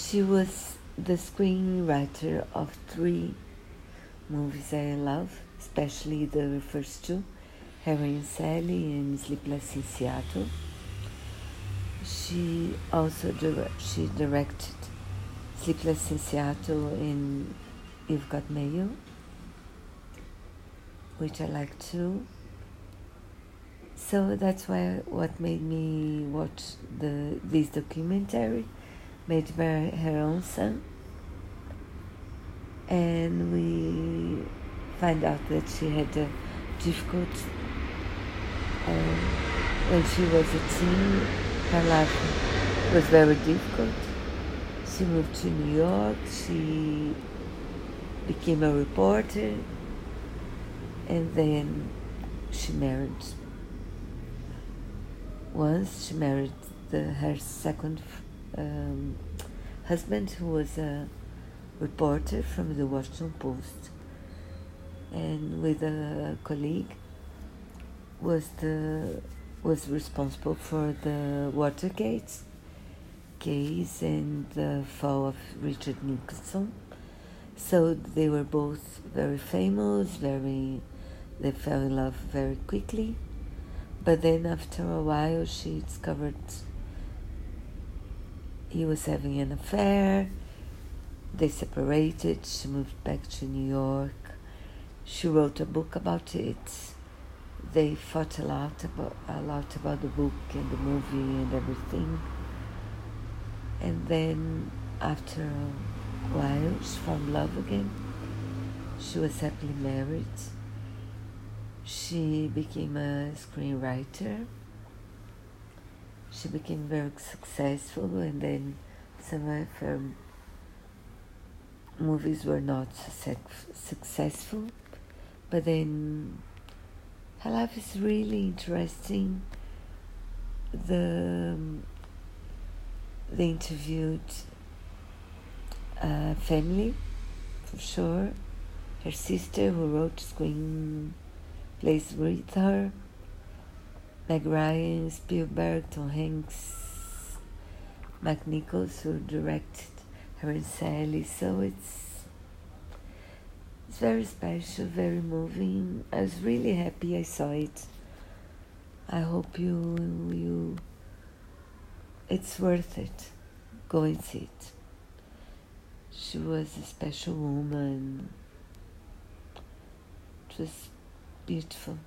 She was the screenwriter of three movies I love, especially the first two, Harry and Sally and Sleepless in Seattle. She also she directed Sleepless in Seattle and You've Got Mail, which I like too. So that's why what made me watch the this documentary, made by her own son, and we find out that she had a difficult uh, when she was a teen. Her life was very difficult. She moved to New York. She became a reporter, and then she married once she married the, her second um, husband, who was a reporter from the Washington Post, and with a colleague was the was responsible for the Watergate case and the fall of Richard Nixon. So they were both very famous, very they fell in love very quickly but then after a while, she discovered he was having an affair. They separated. She moved back to New York. She wrote a book about it. They fought a lot about a lot about the book and the movie and everything. And then after a while, she found love again. She was happily married she became a screenwriter. She became very successful, and then some of her movies were not successful. But then her life is really interesting. The um, they interviewed a family, for sure. Her sister, who wrote screen plays with her. Meg Ryan, Spielberg, Tom Hanks, Mike Nichols, who directed her and Sally. So it's it's very special, very moving. I was really happy I saw it. I hope you you it's worth it. Go and see it. She was a special woman. Just beautiful.